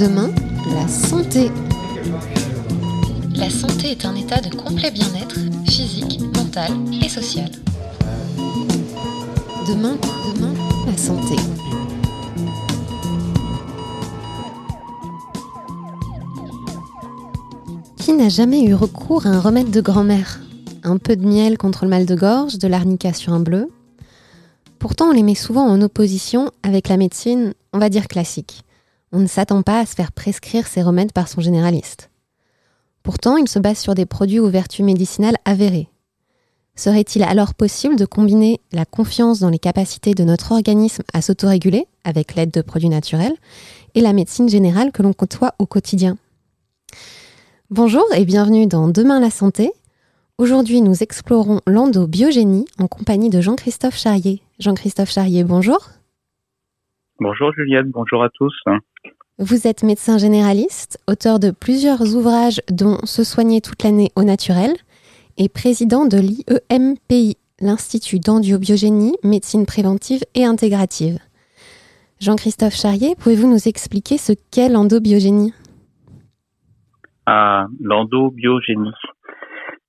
Demain, la santé. La santé est un état de complet bien-être physique, mental et social. Demain, demain, la santé. N'a jamais eu recours à un remède de grand-mère Un peu de miel contre le mal de gorge, de l'arnica sur un bleu Pourtant, on les met souvent en opposition avec la médecine, on va dire classique on ne s'attend pas à se faire prescrire ces remèdes par son généraliste. Pourtant, il se base sur des produits aux vertus médicinales avérées. Serait-il alors possible de combiner la confiance dans les capacités de notre organisme à s'autoréguler, avec l'aide de produits naturels, et la médecine générale que l'on côtoie au quotidien? Bonjour et bienvenue dans Demain la santé. Aujourd'hui, nous explorons l'endobiogénie en compagnie de Jean-Christophe Charrier. Jean-Christophe Charrier, bonjour. Bonjour Juliette, bonjour à tous. Vous êtes médecin généraliste, auteur de plusieurs ouvrages dont Se soigner toute l'année au naturel et président de l'IEMPI, l'Institut d'endiobiogénie, médecine préventive et intégrative. Jean-Christophe Charrier, pouvez-vous nous expliquer ce qu'est l'endobiogénie ah, L'endobiogénie.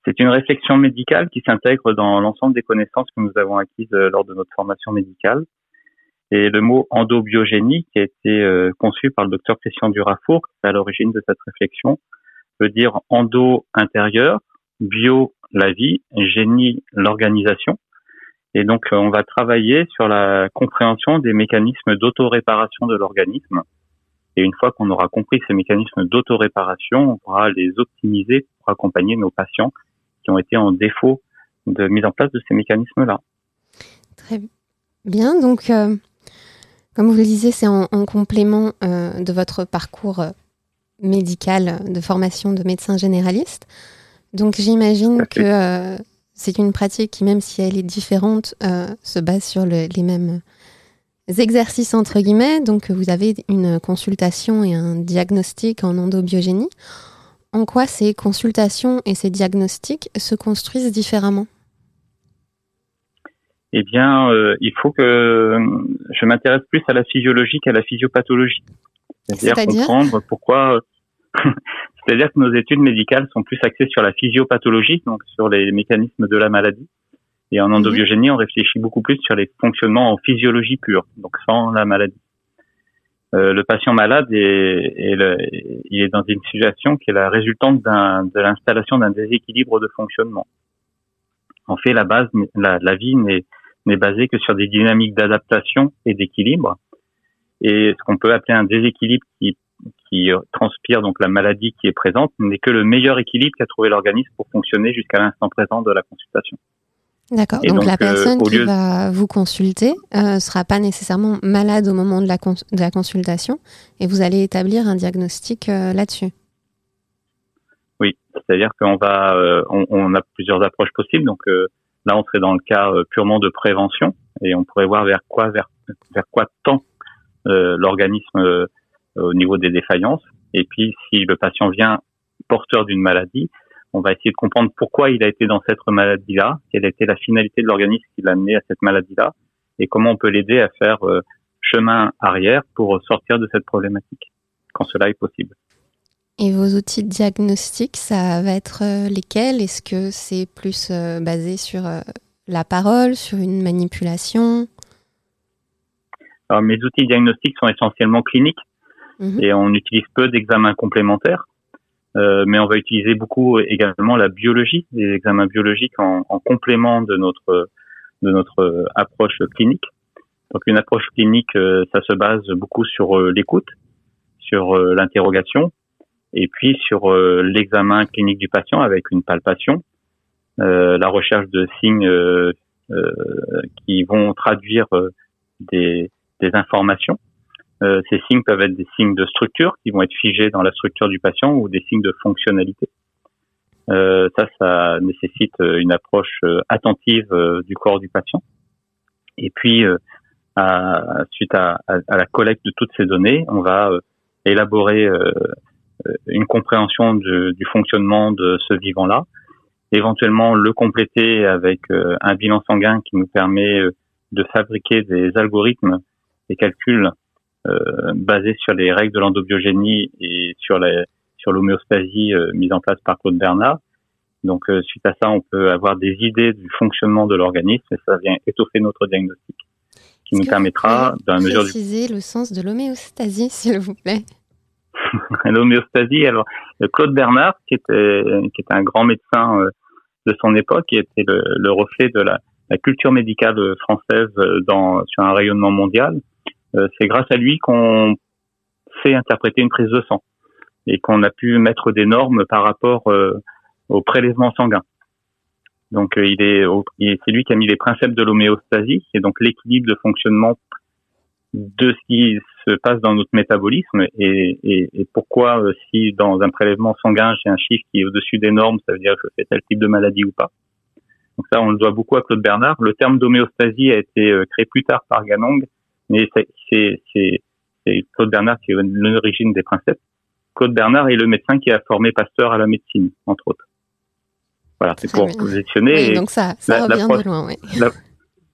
C'est une réflexion médicale qui s'intègre dans l'ensemble des connaissances que nous avons acquises euh, lors de notre formation médicale et le mot endobiogénie, qui a été euh, conçu par le docteur Christian Durafour, qui est à l'origine de cette réflexion, veut dire endo intérieur, bio la vie, génie l'organisation. Et donc euh, on va travailler sur la compréhension des mécanismes d'autoréparation de l'organisme. Et une fois qu'on aura compris ces mécanismes d'autoréparation, on pourra les optimiser pour accompagner nos patients qui ont été en défaut de mise en place de ces mécanismes-là. Très bien. Donc, euh, comme vous le disiez, c'est en, complément euh, de votre parcours euh, médical de formation de médecin généraliste. Donc j'imagine que euh, c'est une pratique qui, même si elle est différente, se base sur les mêmes exercices entre guillemets. Donc vous avez une consultation et un diagnostic en endobiogénie. En quoi ces consultations et ces diagnostics se construisent différemment? Eh bien, euh, il faut que euh, je m'intéresse plus à la physiologie qu'à la physiopathologie. C'est-à-dire comprendre pourquoi. C'est-à-dire que nos études médicales sont plus axées sur la physiopathologie, donc sur les mécanismes de la maladie. Et en mhm. endobiogénie, on réfléchit beaucoup plus sur les fonctionnements en physiologie pure, donc sans la maladie. Euh, le patient malade est, est il est dans une situation qui est la résultante de l'installation d'un déséquilibre de fonctionnement. En fait, la base, la, la vie n'est n'est basé que sur des dynamiques d'adaptation et d'équilibre. Et ce qu'on peut appeler un déséquilibre qui, qui transpire donc la maladie qui est présente n'est que le meilleur équilibre qu'a trouvé l'organisme pour fonctionner jusqu'à l'instant présent de la consultation. D'accord. Donc, la euh, personne qui va vous consulter ne euh, sera pas nécessairement malade au moment de la, de la consultation et vous allez établir un diagnostic euh, là-dessus. Oui, c'est-à-dire qu'on va, on, on, a plusieurs approches possibles. Donc Là, on serait dans le cas euh, purement de prévention et on pourrait voir vers quoi vers, vers quoi tend l'organisme au niveau des défaillances. Et puis, si le patient vient porteur d'une maladie, on va essayer de comprendre pourquoi il a été dans cette maladie-là, quelle a été la finalité de l'organisme qui l'a amené à cette maladie-là, et comment on peut l'aider à faire chemin arrière pour sortir de cette problématique, quand cela est possible. Et vos outils de diagnostic, ça va être euh, lesquels? Est-ce que c'est plus euh, basé sur euh, la parole, sur une manipulation? Alors, mes outils de diagnostic sont essentiellement cliniques mhm. et on utilise peu d'examens complémentaires. Mais on va utiliser beaucoup également la biologie, les examens biologiques en, en complément de notre de notre approche clinique. Donc une approche clinique, ça se base beaucoup sur l'écoute, sur l'interrogation, et puis sur euh, l'examen clinique du patient avec une palpation, euh, la recherche de signes euh, qui vont traduire des, des, informations. Ces signes peuvent être des signes de structure qui vont être figés dans la structure du patient ou des signes de fonctionnalité. Euh, ça, ça nécessite une approche attentive du corps du patient. Et puis, à, suite à, à, la collecte de toutes ces données, on va élaborer une compréhension du fonctionnement de ce vivant-là, éventuellement le compléter avec un bilan sanguin qui nous permet de fabriquer des algorithmes et calculs basés sur les règles de l'endobiogénie et sur les sur l'homéostasie mise en place par Claude Bernard. Donc, suite à ça, on peut avoir des idées du fonctionnement de l'organisme et ça vient étoffer notre diagnostic qui nous permettra, dans la mesure préciser le sens de l'homéostasie, s'il vous plaît? l'homéostasie, alors Claude Bernard, qui était qui était un grand médecin euh, de son époque, qui était le, reflet de la, la, culture médicale française euh, dans sur un rayonnement mondial. Euh, c'est grâce à lui qu'on sait interpréter une prise de sang et qu'on a pu mettre des normes par rapport au prélèvement sanguin. Donc euh, il est, c'est lui qui a mis les principes de l'homéostasie, et donc l'équilibre de fonctionnement de ce qui se passe dans notre métabolisme et, et, et pourquoi euh, si dans un prélèvement sanguin j'ai un chiffre qui est au-dessus des normes, ça veut dire que je fais tel type de maladie ou pas. Donc ça, on le doit beaucoup à Claude Bernard. Le terme d'homéostasie a été euh, créé plus tard par Ganong, mais c'est Claude Bernard qui est l'origine des principes. Claude Bernard est le médecin qui a formé Pasteur à la médecine, entre autres. Voilà, c'est pour positionner. donc ça, ça revient de loin, oui.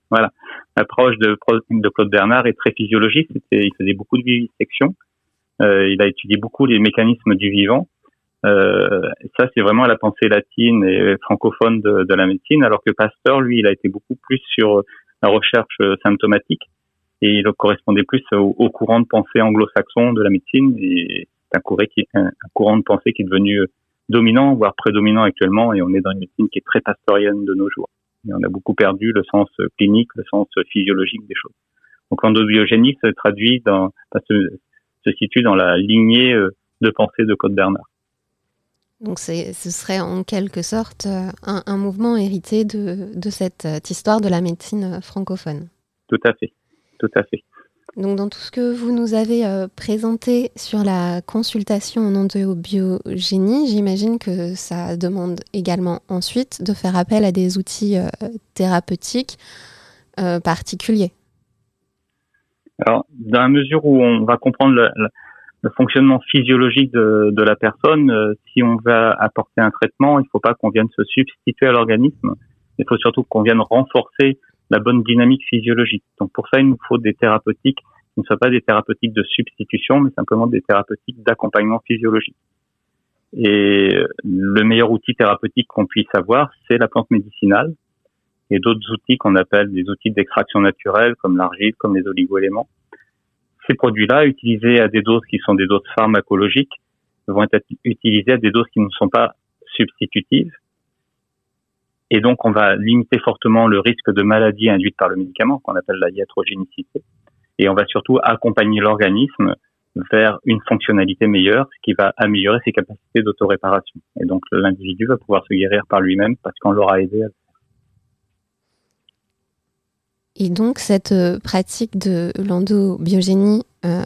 voilà, l'approche de, de Claude Bernard est très physiologique. Il faisait beaucoup de vivisection. Euh, il a étudié beaucoup les mécanismes du vivant. Euh, ça, c'est vraiment la pensée latine et francophone de, de, la médecine, alors que Pasteur, lui, il a été beaucoup plus sur la recherche symptomatique et il correspondait plus au, courant de pensée anglo-saxon de la médecine. Et c'est un, un, courant de pensée qui est devenu dominant, voire prédominant actuellement, et on est dans une médecine qui est très pastorienne de nos jours. Et on a beaucoup perdu le sens clinique, le sens physiologique des choses. Donc l'endobiogénie se traduit dans, se, se situe dans la lignée euh, de pensée de Claude Bernard. Donc ce serait en quelque sorte euh, un, un mouvement hérité de, de cette euh, histoire de la médecine francophone. Tout à fait, tout à fait. Donc, dans tout ce que vous nous avez euh, présenté sur la consultation en endobiogénie, j'imagine que ça demande également ensuite de faire appel à des outils euh, thérapeutiques euh, particuliers. Alors, dans la mesure où on va comprendre le, fonctionnement physiologique de, de la personne, si on va apporter un traitement, il ne faut pas qu'on vienne se substituer à l'organisme. Il faut surtout qu'on vienne renforcer la bonne dynamique physiologique. Donc pour ça, il nous faut des thérapeutiques qui ne soient pas des thérapeutiques de substitution, mais simplement des thérapeutiques d'accompagnement physiologique. Et le meilleur outil thérapeutique qu'on puisse avoir, c'est la plante médicinale et d'autres outils qu'on appelle des outils d'extraction naturelle, comme l'argile, comme les oligoéléments. Ces produits-là, utilisés à des doses qui sont des doses pharmacologiques, vont être utilisés à des doses qui ne sont pas substitutives et donc, on va limiter fortement le risque de maladie induite par le médicament, qu'on appelle la iatrogénicité. Et on va surtout accompagner l'organisme vers une fonctionnalité meilleure, ce qui va améliorer ses capacités d'autoréparation. Et donc, l'individu va pouvoir se guérir par lui-même parce qu'on l'aura aidé à. Et donc, cette euh, pratique de l'endobiogénie euh,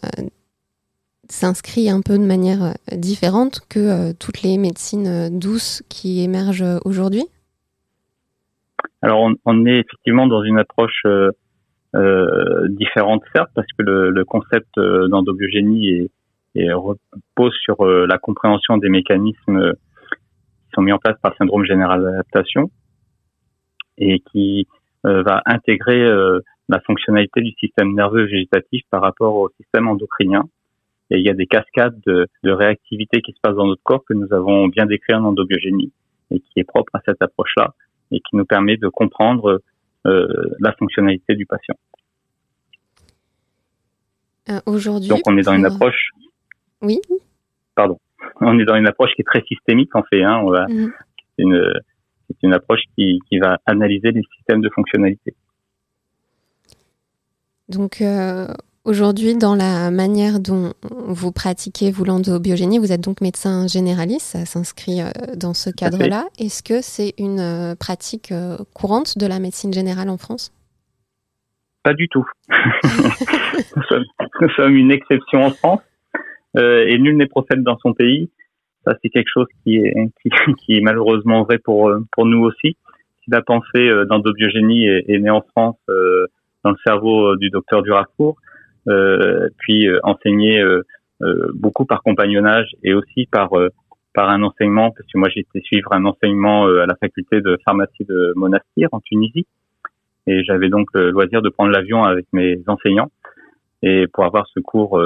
s'inscrit un peu de manière euh, différente que toutes les médecines douces qui émergent aujourd'hui? Alors on, est effectivement dans une approche euh, euh différente certes parce que le, concept euh, d'endobiogénie est, est, repose sur la compréhension des mécanismes qui sont mis en place par le syndrome général d'adaptation et qui va intégrer la fonctionnalité du système nerveux végétatif par rapport au système endocrinien. Et il y a des cascades de, de réactivité qui se passent dans notre corps que nous avons bien décrit en endobiogénie et qui est propre à cette approche-là et qui nous permet de comprendre euh, la fonctionnalité du patient. Euh, aujourd'hui. Donc on est dans une approche. Oui. Pardon. On est dans une approche qui est très systémique en fait. Hein. Va... Mhm. C'est une, une approche qui, qui va analyser les systèmes de fonctionnalité. Donc euh, Aujourd'hui, dans la manière dont vous pratiquez vous l'endobiogénie, vous êtes donc médecin généraliste, ça s'inscrit euh, dans ce cadre-là. Est-ce que c'est une euh, pratique euh, courante de la médecine générale en France? Pas du tout. nous, sommes, une exception en France et nul n'est prophète dans son pays. Ça, c'est quelque chose qui est, qui, est malheureusement vrai pour, pour nous aussi. Si la pensée d'endobiogénie est, est née en France dans le cerveau du docteur Duracourt, euh, puis euh, enseigné euh, beaucoup par compagnonnage et aussi par par un enseignement, parce que moi j'ai été suivre un enseignement à la faculté de pharmacie de Monastir en Tunisie, et j'avais donc le loisir de prendre l'avion avec mes enseignants et pour avoir ce cours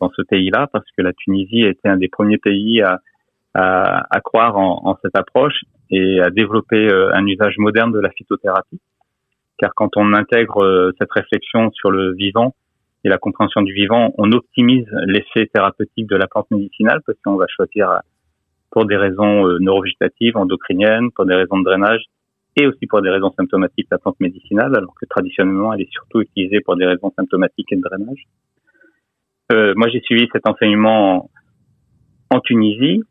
dans ce pays-là, parce que la Tunisie était un des premiers pays à, à, à croire en, en, cette approche et à développer un usage moderne de la phytothérapie. Car quand on intègre euh, cette réflexion sur le vivant et la compréhension du vivant, on optimise l'effet thérapeutique de la plante médicinale parce qu'on va choisir euh, pour des raisons euh, neurovégétatives, endocriniennes, pour des raisons de drainage et aussi pour des raisons symptomatiques la plante médicinale, alors que traditionnellement elle est surtout utilisée pour des raisons symptomatiques et de drainage. Euh, moi j'ai suivi cet enseignement en, Tunisie.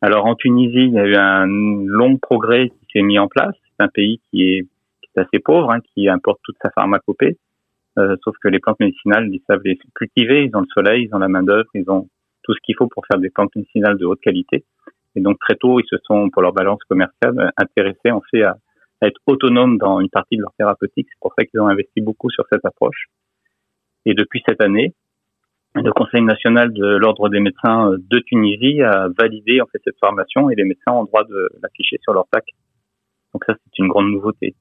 Alors en Tunisie, il y a eu un long progrès qui s'est mis en place. C'est un pays qui est assez pauvre, hein, qui importe toute sa pharmacopée. Euh, sauf que les plantes médicinales, ils savent les cultiver, ils ont le soleil, ils ont la main d'œuvre, ils ont tout ce qu'il faut pour faire des plantes médicinales de haute qualité. Et donc très tôt, ils se sont, pour leur balance commerciale, intéressés en fait à, être autonomes dans une partie de leur thérapeutique. C'est pour ça qu'ils ont investi beaucoup sur cette approche. Et depuis cette année, le Conseil national de l'ordre des médecins de Tunisie a validé en fait cette formation et les médecins ont droit de l'afficher sur leur plaque. Donc ça, c'est une grande nouveauté.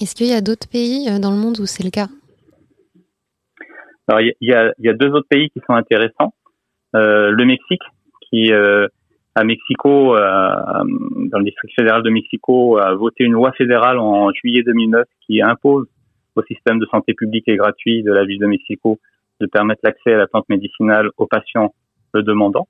Est-ce qu'il y a d'autres pays euh, dans le monde où c'est le cas? Alors, il y a, y a, deux autres pays qui sont intéressants. Euh, le Mexique, qui euh, à Mexico, euh, dans le district fédéral de Mexico, a voté une loi fédérale en juillet 2009 qui impose au système de santé publique et gratuit de la ville de Mexico de permettre l'accès à la plante médicinale aux patients le demandant.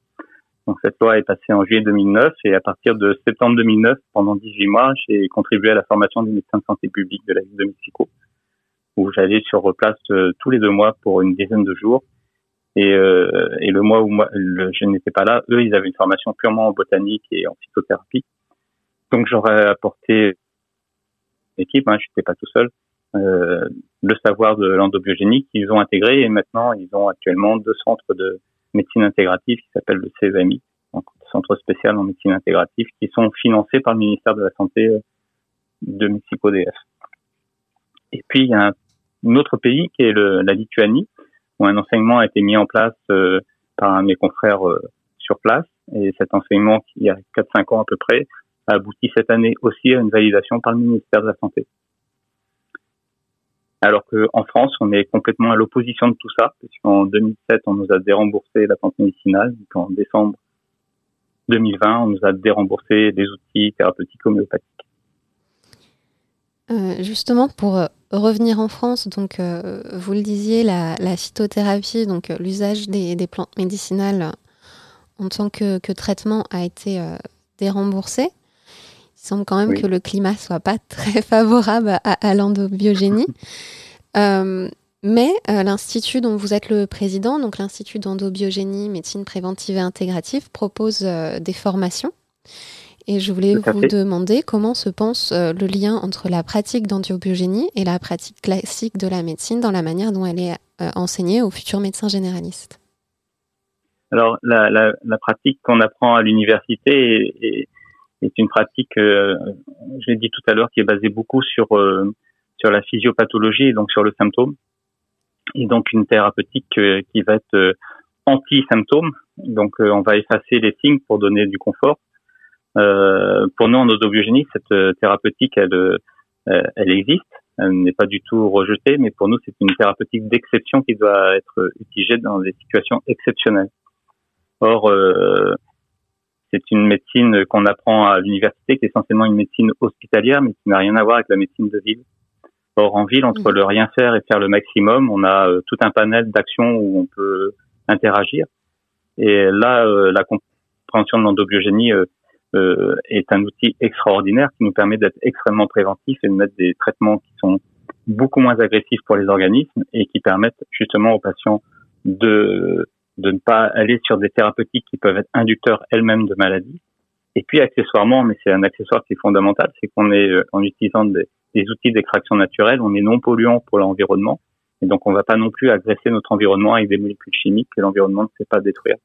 Donc cette loi est passée en juillet 2009 et à partir de septembre 2009, pendant 18 mois, j'ai contribué à la formation des médecins de santé publique de la ville de Mexico, où j'allais sur place euh, tous les deux mois pour une dizaine de jours. Et, euh, le mois où je n'étais pas là, eux, ils avaient une formation purement en botanique et en phytothérapie. Donc j'aurais apporté l'équipe, hein, je n'étais pas tout seul, euh, le savoir de l'endobiogénie qu'ils ont intégré et maintenant ils ont actuellement deux centres de médecine intégrative qui s'appelle le CVMI, donc Centre spécial en médecine intégrative, qui sont financés par le ministère de la Santé de Mexico-DF. Et puis, il y a un, autre pays qui est le, la Lituanie, où un enseignement a été mis en place euh, par un mes confrères euh, sur place. Et cet enseignement, il y a 4-5 ans à peu près, a abouti cette année aussi à une validation par le ministère de la Santé. Alors qu'en France, on est complètement à l'opposition de tout ça, puisqu'en 2007, on nous a déremboursé la plante médicinale, en décembre 2020, on nous a déremboursé des outils thérapeutiques homéopathiques. Euh, justement, pour euh, revenir en France, donc euh, vous le disiez, la, phytothérapie, donc l'usage des, plantes médicinales en tant que, que traitement a été déremboursé. Il semble quand même que le climat soit pas très favorable à, l'endobiogénie. Mais l'Institut dont vous êtes le président, donc l'Institut d'endobiogénie, médecine préventive et intégrative, propose des formations. Et je voulais vous demander comment se pense le lien entre la pratique d'endobiogénie et la pratique classique de la médecine dans la manière dont elle est enseignée aux futurs médecins généralistes. Alors, la, la, la pratique qu'on apprend à l'université est, une pratique, euh, je l'ai dit tout à l'heure, qui est basée beaucoup sur euh, sur la physiopathologie et donc sur le symptôme. Et donc une thérapeutique euh, qui va être euh, anti-symptômes. Donc on va effacer les signes pour donner du confort. Pour nous en odobiogénie, cette thérapeutique, elle, elle existe. Elle n'est pas du tout rejetée, mais pour nous, c'est une thérapeutique d'exception qui doit être utilisée dans des situations exceptionnelles. Or, c'est une médecine qu'on apprend à l'université, qui est essentiellement une médecine hospitalière, mais qui n'a rien à voir avec la médecine de ville. Or, en ville, entre le rien faire et faire le maximum, on a euh, tout un panel d'actions où on peut interagir. Et là, euh, la compréhension de l'endobiogénie euh, est un outil extraordinaire qui nous permet d'être extrêmement préventif et de mettre des traitements qui sont beaucoup moins agressifs pour les organismes et qui permettent justement aux patients de de ne pas aller sur des thérapeutiques qui peuvent être inducteurs elles-mêmes de maladies. Et puis accessoirement, mais c'est un accessoire qui est fondamental, c'est qu'on est, euh, en utilisant des, outils d'extraction naturelle, on est non polluant pour l'environnement. Et donc on ne va pas non plus agresser notre environnement avec des molécules chimiques que l'environnement ne sait pas détruire.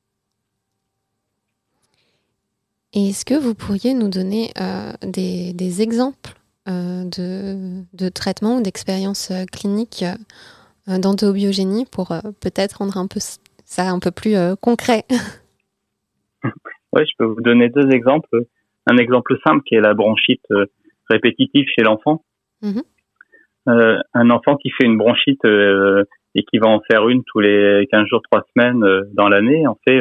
Est-ce que vous pourriez nous donner euh, des, exemples euh, de, de traitements ou d'expériences cliniques d'endobiogénie pour peut-être rendre un peu ça un peu plus concret? oui, je peux vous donner deux exemples. Un exemple simple qui est la bronchite répétitive chez l'enfant. Mhm. un enfant qui fait une bronchite et qui va en faire une tous les 15 jours, 3 semaines dans l'année, en fait,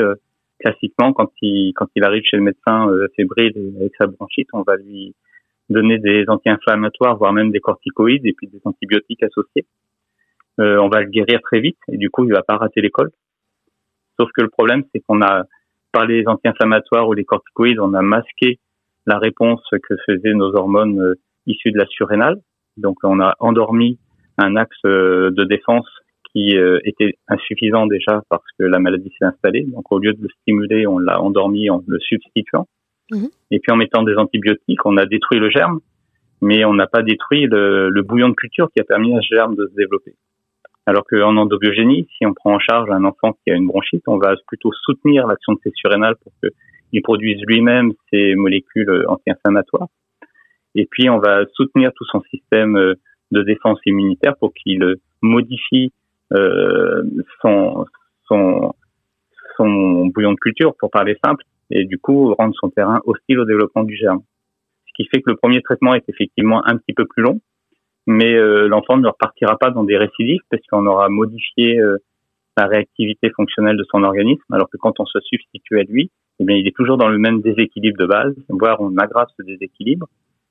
classiquement, quand il, quand il arrive chez le médecin fébrile avec sa bronchite, on va lui donner des anti-inflammatoires, voire même des corticoïdes et puis des antibiotiques associés. Euh, on va le guérir très vite et du coup, il va pas rater l'école. Sauf que le problème, c'est qu'on a, par les anti-inflammatoires ou les corticoïdes, on a masqué la réponse que faisaient nos hormones euh, issues de la surrénale. Donc, on a endormi un axe euh, de défense qui euh, était insuffisant déjà parce que la maladie s'est installée. Donc, au lieu de le stimuler, on l'a endormi en le substituant. Mhm. Et puis en mettant des antibiotiques, on a détruit le germe, mais on n'a pas détruit le, le, bouillon de culture qui a permis à ce germe de se développer. Alors qu'en endobiogénie, si on prend en charge un enfant qui a une bronchite, on va plutôt soutenir l'action de ses surrénales pour qu'il produise lui-même ses molécules anti-inflammatoires. Et puis on va soutenir tout son système euh, de défense immunitaire pour qu'il modifie euh, son, son, son bouillon de culture, pour parler simple, et du coup rendre son terrain hostile au développement du germe. Ce qui fait que le premier traitement est effectivement un petit peu plus long, mais euh, l'enfant ne repartira pas dans des récidives parce qu'on aura modifié euh, la réactivité fonctionnelle de son organisme, alors que quand on se substitue à lui, eh bien, il est toujours dans le même déséquilibre de base, voire on aggrave ce déséquilibre,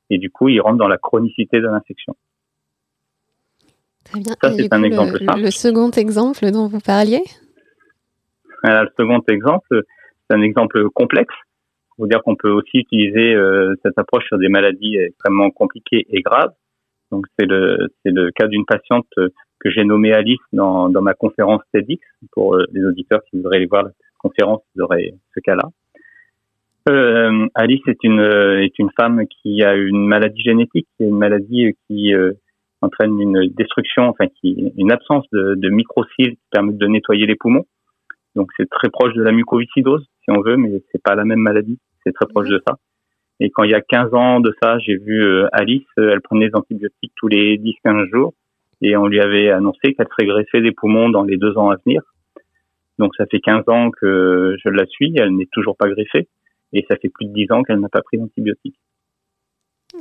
et du coup, il rentre dans la chronicité de l'infection. Très bien. Ça, c'est un exemple le, Le second exemple dont vous parliez? Le second exemple, c'est un exemple complexe. Faut dire qu'on peut aussi utiliser euh, cette approche sur des maladies extrêmement compliquées et graves. Donc c'est le c'est le cas d'une patiente que j'ai nommée Alice dans, dans ma conférence TEDx pour euh, les auditeurs qui voudraient aller voir la conférence, ils auraient ce cas-là. Euh, Alice est une est une femme qui a une maladie génétique, une maladie qui entraîne une destruction, enfin qui une absence de, de microcils qui permettent de nettoyer les poumons. Donc c'est très proche de la mucoviscidose si on veut, mais c'est pas la même maladie. C'est très proche de ça. Et quand il y a 15 ans de ça, j'ai vu euh, Alice, euh, elle prenait des antibiotiques tous les 10-15 jours et on lui avait annoncé qu'elle serait greffée des poumons dans les deux ans à venir. Donc ça fait 15 ans que je la suis, elle n'est toujours pas greffée et ça fait plus de 10 ans qu'elle n'a pas pris d'antibiotiques.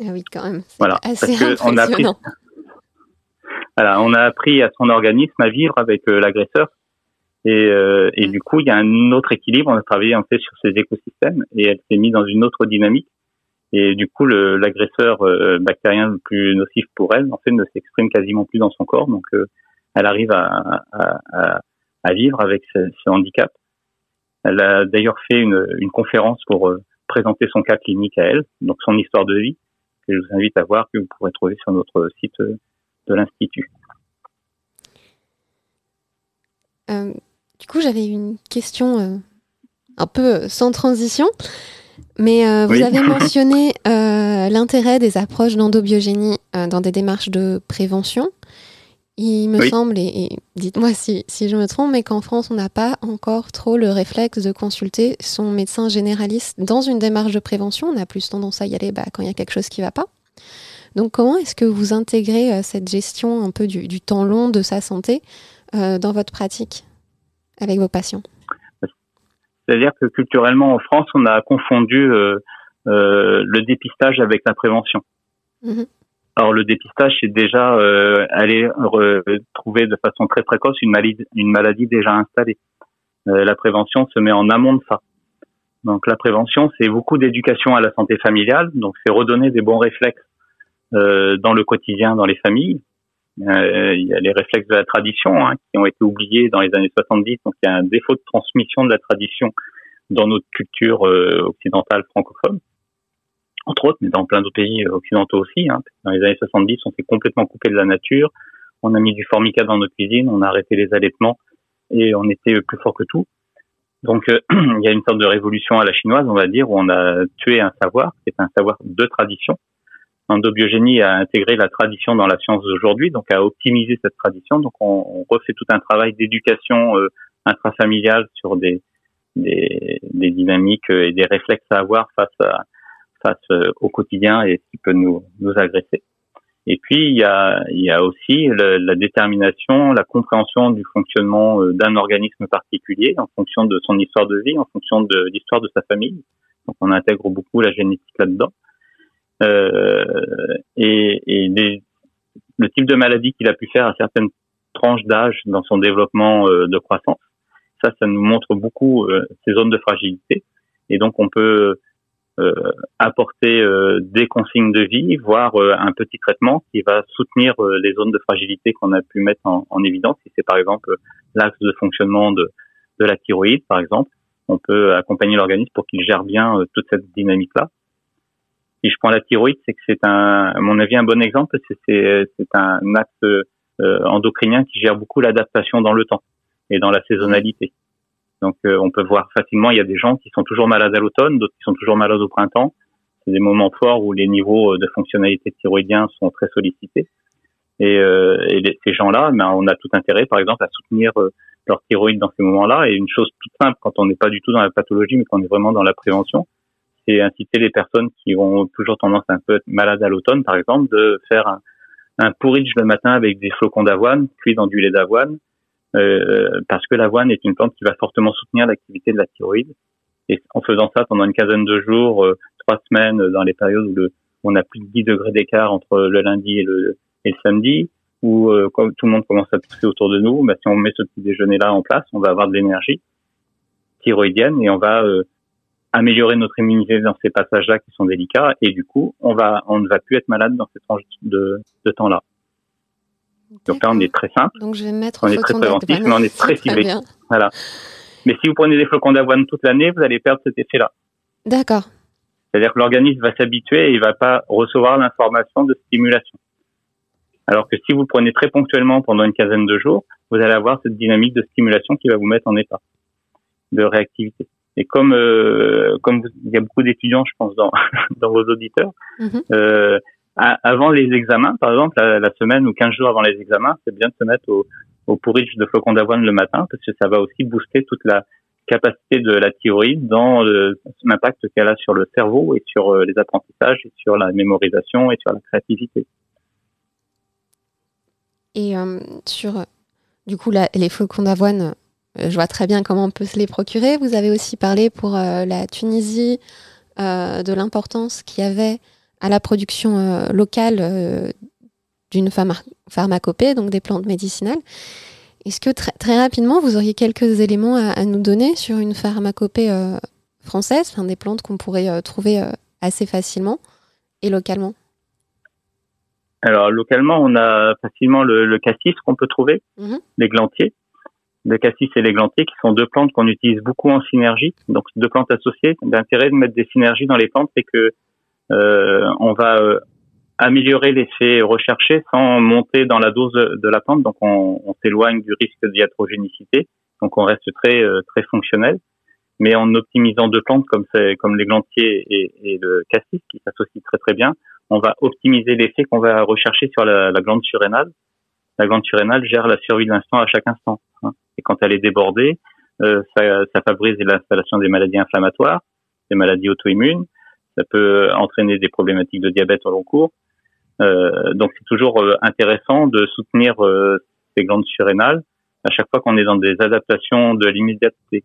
Ah oui, quand même. Voilà, assez parce on a appris, voilà, on a appris à son organisme à vivre avec euh, l'agresseur et, euh, et du coup, il y a un autre équilibre. On a travaillé en fait sur ces écosystèmes et elle s'est mise dans une autre dynamique. Et du coup, l'agresseur euh, bactérien le plus nocif pour elle, en fait, ne s'exprime quasiment plus dans son corps. Donc, euh, elle arrive à, à, à, à, vivre avec ce, ce, handicap. Elle a d'ailleurs fait une, une, conférence pour présenter son cas clinique à elle, donc son histoire de vie, que je vous invite à voir, que vous pourrez trouver sur notre site de l'Institut. Euh, du coup, j'avais une question euh, un peu euh, sans transition. Mais euh, vous avez mentionné l'intérêt des approches d'endobiogénie dans des démarches de prévention. Il me semble, et, dites-moi si, si, je me trompe, mais qu'en France, on n'a pas encore trop le réflexe de consulter son médecin généraliste dans une démarche de prévention. On a plus tendance à y aller bah, quand il y a quelque chose qui ne va pas. Donc comment est-ce que vous intégrez cette gestion un peu du, du temps long de sa santé dans votre pratique avec vos patients? C'est-à-dire que culturellement en France, on a confondu euh, euh, le dépistage avec la prévention. Mhm. Alors le dépistage, c'est déjà euh, aller trouver de façon très précoce une maladie, une maladie déjà installée. Euh, la prévention se met en amont de ça. Donc la prévention, c'est beaucoup d'éducation à la santé familiale, donc c'est redonner des bons réflexes euh, dans le quotidien, dans les familles, euh, il y a les réflexes de la tradition hein, qui ont été oubliés dans les années 70. Donc il y a un défaut de transmission de la tradition dans notre culture euh, occidentale francophone, entre autres, mais dans plein d'autres pays occidentaux aussi. Hein. Dans les années 70, on s'est complètement coupé de la nature. On a mis du formica dans notre cuisine, on a arrêté les allaitements et on était plus fort que tout. Donc euh, il y a une sorte de révolution à la chinoise, on va dire, où on a tué un savoir, qui est un savoir de tradition, Endobiogénie a intégré la tradition dans la science d'aujourd'hui, donc a optimisé cette tradition. Donc on, refait tout un travail d'éducation euh, intrafamiliale sur des, des, dynamiques euh, et des réflexes à avoir face à, face euh, au quotidien et ce qui peut nous, nous agresser. Et puis il y a, il y a aussi la détermination, la compréhension du fonctionnement d'un organisme particulier en fonction de son histoire de vie, en fonction de l'histoire de sa famille. Donc on intègre beaucoup la génétique là-dedans. Euh, et, le type de maladie qu'il a pu faire à certaines tranches d'âge dans son développement euh, de croissance. Ça, ça nous montre beaucoup euh, ces zones de fragilité. Et donc on peut apporter des consignes de vie, voire un petit traitement qui va soutenir les zones de fragilité qu'on a pu mettre en, en évidence. Si c'est par exemple l'axe de fonctionnement de la thyroïde, par exemple, on peut accompagner l'organisme pour qu'il gère bien toute cette dynamique-là. Si je prends la thyroïde, c'est que c'est un, à mon avis, un bon exemple. C'est c'est un axe endocrinien qui gère beaucoup l'adaptation dans le temps et dans la saisonnalité. Donc euh, on peut voir facilement, il y a des gens qui sont toujours malades à l'automne, d'autres qui sont toujours malades au printemps. C'est des moments forts où les niveaux euh, de fonctionnalité thyroïdiens sont très sollicités. Et, euh, et ces gens-là, ben, on a tout intérêt, par exemple, à soutenir leur thyroïde dans ces moments-là. Et une chose toute simple, quand on n'est pas du tout dans la pathologie, mais qu'on est vraiment dans la prévention, c'est inciter les personnes qui ont toujours tendance un peu être malades à l'automne, par exemple, de faire un, un porridge le matin avec des flocons d'avoine cuits dans du lait d'avoine, euh, parce que l'avoine est une plante qui va fortement soutenir l'activité de la thyroïde. Et en faisant ça pendant une quinzaine de jours, euh, trois semaines, dans les périodes où, on a plus de 10 degrés d'écart entre le lundi et le, et le samedi, où euh, tout le monde commence à pousser autour de nous, bah, si on met ce petit déjeuner-là en place, on va avoir de l'énergie thyroïdienne et on va améliorer notre immunité dans ces passages-là qui sont délicats et du coup, on va, on ne va plus être malade dans ces tranches de, de temps-là. Donc là, on est très simple. Donc je vais mettre on est très préventif, mais on est très ciblé. Voilà. Mais si vous prenez des flocons d'avoine toute l'année, vous allez perdre cet effet-là. D'accord. C'est-à-dire que l'organisme va s'habituer et il va pas recevoir l'information de stimulation. Alors que si vous prenez très ponctuellement pendant une quinzaine de jours, vous allez avoir cette dynamique de stimulation qui va vous mettre en état de réactivité. Et comme euh, comme il y a beaucoup d'étudiants, je pense, dans dans vos auditeurs, mm-hmm. euh, avant les examens, par exemple, la, semaine ou 15 jours avant les examens, c'est bien de se mettre au, au porridge de flocons d'avoine le matin parce que ça va aussi booster toute la capacité de la thyroïde dans l'impact qu'elle a sur le cerveau et sur euh, les apprentissages et sur la mémorisation et sur la créativité. Et euh, sur, du coup, les flocons d'avoine, euh, je vois très bien comment on peut se les procurer. Vous avez aussi parlé pour la Tunisie de l'importance qu'il y avait à la production euh, locale euh, d'une pharmacopée, donc des plantes médicinales. Est-ce que très, très, rapidement, vous auriez quelques éléments à, nous donner sur une pharmacopée euh, française, enfin, des plantes qu'on pourrait trouver assez facilement et localement? Alors, localement, on a facilement le, cassis qu'on peut trouver, mhm. l'églantier. Le cassis et l'églantier, qui sont deux plantes qu'on utilise beaucoup en synergie, donc deux plantes associées. L'intérêt de mettre des synergies dans les plantes, c'est que euh, on va euh, améliorer l'effet recherché sans monter dans la dose de la plante. Donc, on, s'éloigne du risque de diatrogénicité. Donc, on reste très euh, très fonctionnel, mais en optimisant deux plantes comme comme l'églantier et, et, le cassis qui s'associent très très bien, on va optimiser l'effet qu'on va rechercher sur la, la, glande surrénale. La glande surrénale gère la survie de l'instant à chaque instant. Hein. Et quand elle est débordée, euh, ça, ça favorise l'installation des maladies inflammatoires, des maladies auto-immunes, ça peut entraîner des problématiques de diabète au long cours. Euh, donc c'est toujours euh, intéressant de soutenir euh, ces glandes surrénales à chaque fois qu'on est dans des adaptations de l'immédiateté.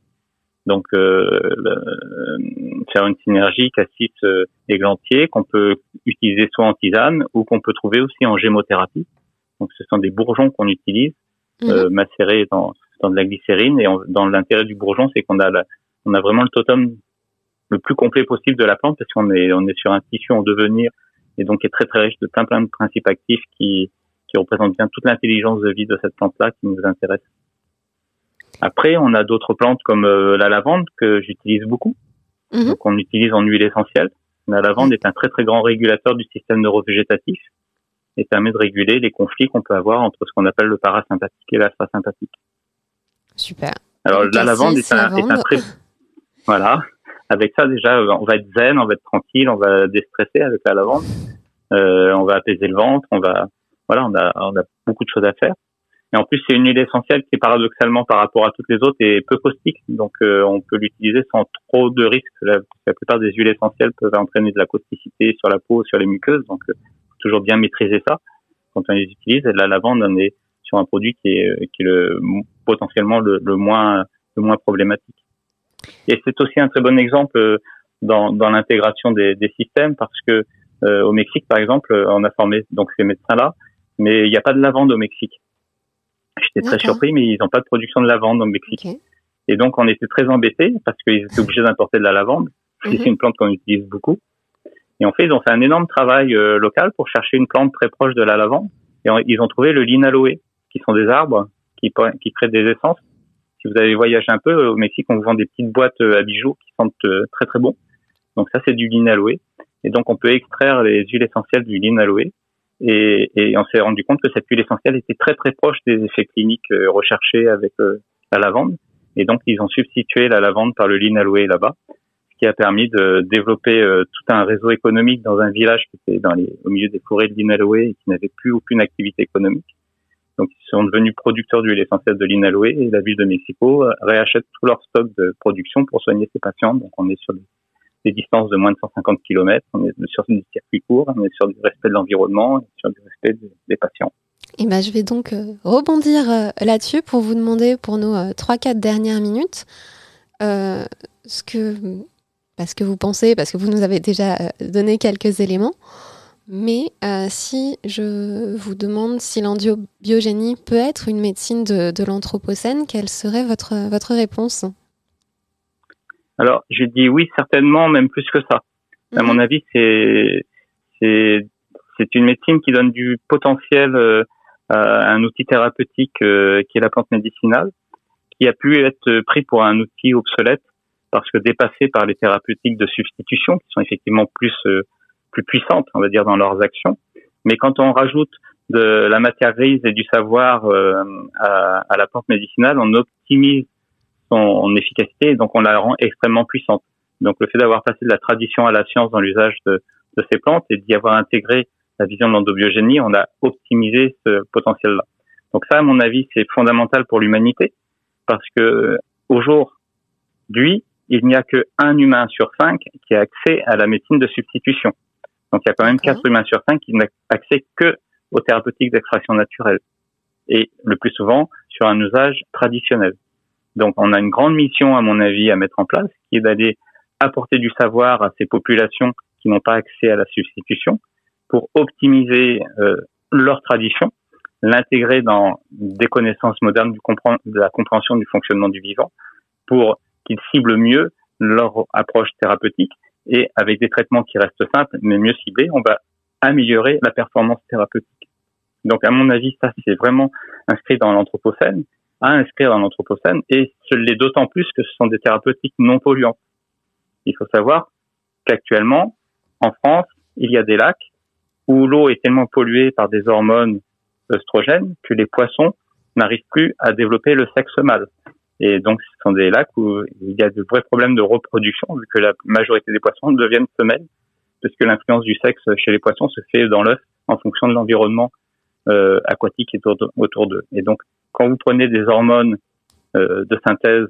Donc euh, faire une synergie cassis et glantier qu'on peut utiliser soit en tisane ou qu'on peut trouver aussi en gémothérapie. Donc ce sont des bourgeons qu'on utilise mmh. macérés dans, dans de la glycérine et dans l'intérêt du bourgeon c'est qu'on a on a vraiment le totem le plus complet possible de la plante parce qu'on est on est sur un tissu en devenir et donc est très très riche de plein plein de principes actifs qui qui représentent bien toute l'intelligence de vie de cette plante là qui nous intéresse. Après, on a d'autres plantes comme euh, la lavande que j'utilise beaucoup. Mhm. Donc on utilise en huile essentielle. La lavande est un très très grand régulateur du système neurovégétatif et permet de réguler les conflits qu'on peut avoir entre ce qu'on appelle le parasympathique et l'alpha-sympathique. Super. Alors la lavande est un, est un très voilà avec ça déjà on va être zen, on va être tranquille, on va déstresser avec la lavande, euh, on va apaiser le ventre, on va voilà, on a on a beaucoup de choses à faire. Et en plus c'est une huile essentielle qui paradoxalement par rapport à toutes les autres est peu caustique, donc euh, on peut l'utiliser sans trop de risques. La, la, plupart des huiles essentielles peuvent entraîner de la causticité sur la peau, sur les muqueuses, donc euh, toujours bien maîtriser ça quand on les utilise. Et la lavande, on est sur un produit qui est, qui est le, potentiellement le, le, moins, le moins problématique. Et c'est aussi un très bon exemple euh, dans, dans l'intégration des, des, systèmes parce que euh, au Mexique, par exemple, on a formé donc ces médecins-là, mais il n'y a pas de lavande au Mexique. J'étais très surpris, mais ils n'ont pas de production de lavande au Mexique. Et donc, on était très embêtés parce qu'ils étaient obligés d'importer de la lavande. C'est mhm. une plante qu'on utilise beaucoup. Et en fait, ils ont fait un énorme travail euh, local pour chercher une plante très proche de la lavande. Et ils ont trouvé le linaloe, qui sont des arbres qui, qui créent des essences. Si vous avez voyagé un peu au Mexique, on vous vend des petites boîtes euh, à bijoux qui sentent euh, très très bon. Donc ça, c'est du linaloe. Et donc, on peut extraire les huiles essentielles du linaloe. Et, et on s'est rendu compte que cette huile essentielle était très très proche des effets cliniques recherchés avec la lavande. Et donc, ils ont substitué la lavande par le linaloe là-bas qui a permis de développer euh, tout un réseau économique dans un village qui était dans les, au milieu des forêts de l'Inaloe et qui n'avait plus aucune activité économique. Donc, ils sont devenus producteurs d'huile essentielle de l'Inaloe et la ville de Mexico euh, réachète tout leur stock de production pour soigner ses patients. Donc, on est sur des, distances de moins de 150 km, on est sur des circuits courts, on est sur du respect de l'environnement, sur du respect des patients. Et ben, je vais donc euh, rebondir là-dessus pour vous demander pour nos 3-4 dernières minutes ce que parce que vous pensez, parce que vous nous avez déjà euh, donné quelques éléments. Mais euh, si je vous demande si l'endiobiogénie peut être une médecine de, l'Anthropocène, quelle serait votre, votre réponse? Alors, je dis oui, certainement, même plus que ça. À mon mhm. avis, c'est, c'est, une médecine qui donne du potentiel euh, à un outil thérapeutique qui est la plante médicinale, qui a pu être pris pour un outil obsolète parce que dépassés par les thérapeutiques de substitution, qui sont effectivement plus euh, plus puissantes, on va dire, dans leurs actions. Mais quand on rajoute de la matière grise et du savoir euh, à, à, la plante médicinale, on optimise son efficacité et donc on la rend extrêmement puissante. Donc le fait d'avoir passé de la tradition à la science dans l'usage de, de, ces plantes et d'y avoir intégré la vision de l'endobiogénie, on a optimisé ce potentiel-là. Donc ça, à mon avis, c'est fondamental pour l'humanité parce que au jour d'aujourd'hui, il n'y a que un humain sur cinq qui a accès à la médecine de substitution. Donc il y a quand même quatre humains sur cinq qui n'ont accès que aux thérapeutiques d'extraction naturelle et le plus souvent sur un usage traditionnel. Donc on a une grande mission à mon avis à mettre en place qui est d'aller apporter du savoir à ces populations qui n'ont pas accès à la substitution pour optimiser euh, leur tradition, l'intégrer dans des connaissances modernes du de la compréhension du fonctionnement du vivant pour qu'ils ciblent mieux leur approche thérapeutique et avec des traitements qui restent simples mais mieux ciblés, on va améliorer la performance thérapeutique. Donc à mon avis, ça c'est vraiment inscrit dans l'anthropocène, à inscrire dans l'anthropocène et ce l'est d'autant plus que ce sont des thérapeutiques non polluantes. Il faut savoir qu'actuellement, en France, il y a des lacs où l'eau est tellement polluée par des hormones œstrogènes que les poissons n'arrivent plus à développer le sexe mâle. Et donc, ce sont des lacs où il y a de vrais problèmes de reproduction, vu que la majorité des poissons deviennent femelles, parce que l'influence du sexe chez les poissons se fait dans l'œuf en fonction de l'environnement euh, aquatique autour d'eux. Et donc, quand vous prenez des hormones euh, de synthèse,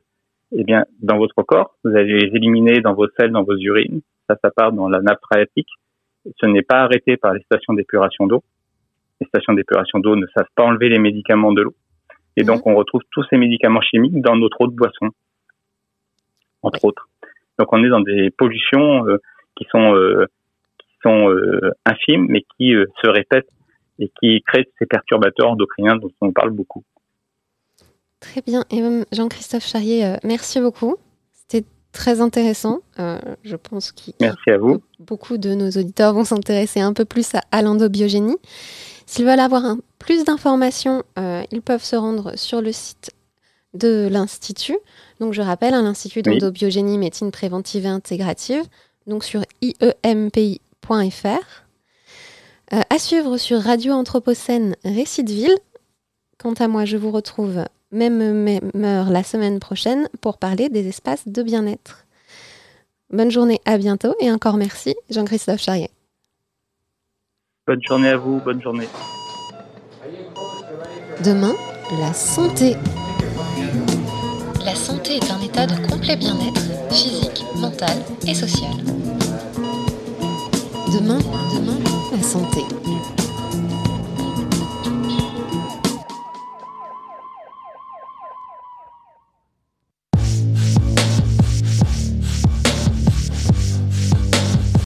eh bien, dans votre corps, vous allez les éliminer dans vos selles, dans vos urines. Ça, ça part dans la nappe phréatique. Ce n'est pas arrêté par les stations d'épuration d'eau. Les stations d'épuration d'eau ne savent pas enlever les médicaments de l'eau. Et donc, mhm. on retrouve tous ces médicaments chimiques dans notre eau de boisson, entre autres. Donc, on est dans des pollutions euh, qui sont, euh, qui sont euh, infimes, mais qui se répètent et qui créent ces perturbateurs endocriniens dont on parle beaucoup. Très bien. Et Jean-Christophe Charrier, merci beaucoup. C'était très intéressant. je pense que merci à vous. beaucoup de nos auditeurs vont s'intéresser un peu plus à, à l'endobiogénie. S'ils veulent avoir un, plus d'informations, euh, ils peuvent se rendre sur le site de l'Institut. Donc je rappelle, hein, l'Institut d'endobiogénie, médecine préventive et intégrative, donc sur iempi.fr. Euh, à suivre sur Radio Anthropocène Récit Quant à moi, je vous retrouve même, même heure la semaine prochaine pour parler des espaces de bien-être. Bonne journée, à bientôt et encore merci Jean-Christophe Charrier. Bonne journée à vous, bonne journée. Demain, la santé. La santé est un état de complet bien-être physique, mental et social. Demain, demain, la santé.